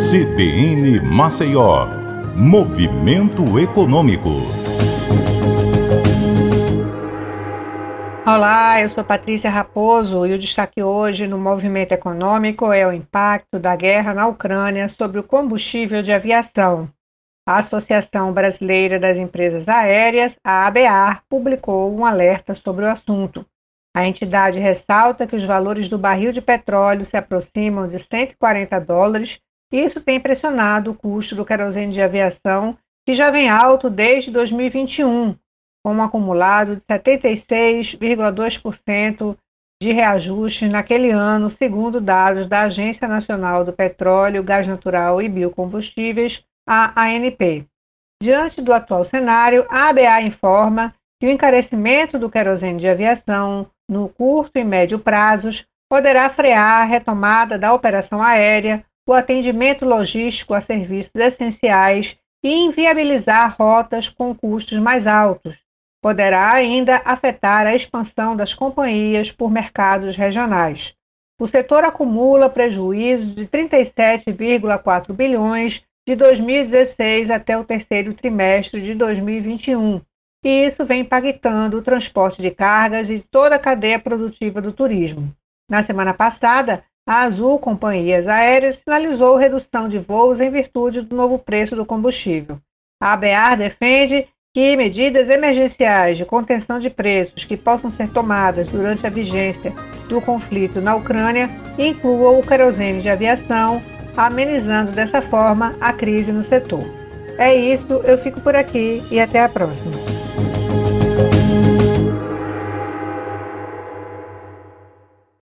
CBN Maceió, Movimento Econômico. Olá, eu sou Patrícia Raposo e o destaque hoje no Movimento Econômico é o impacto da guerra na Ucrânia sobre o combustível de aviação. A Associação Brasileira das Empresas Aéreas, a ABAR, publicou um alerta sobre o assunto. A entidade ressalta que os valores do barril de petróleo se aproximam de 140 dólares isso tem pressionado o custo do querosene de aviação, que já vem alto desde 2021, com um acumulado de 76,2% de reajuste naquele ano, segundo dados da Agência Nacional do Petróleo, Gás Natural e Biocombustíveis, a ANP. Diante do atual cenário, a ABA informa que o encarecimento do querosene de aviação no curto e médio prazos poderá frear a retomada da operação aérea, o atendimento logístico a serviços essenciais e inviabilizar rotas com custos mais altos. Poderá ainda afetar a expansão das companhias por mercados regionais. O setor acumula prejuízos de 37,4 bilhões de 2016 até o terceiro trimestre de 2021, e isso vem impactando o transporte de cargas e toda a cadeia produtiva do turismo. Na semana passada, a Azul Companhias Aéreas sinalizou redução de voos em virtude do novo preço do combustível. A ABAR defende que medidas emergenciais de contenção de preços que possam ser tomadas durante a vigência do conflito na Ucrânia incluam o querosene de aviação, amenizando dessa forma a crise no setor. É isso, eu fico por aqui e até a próxima.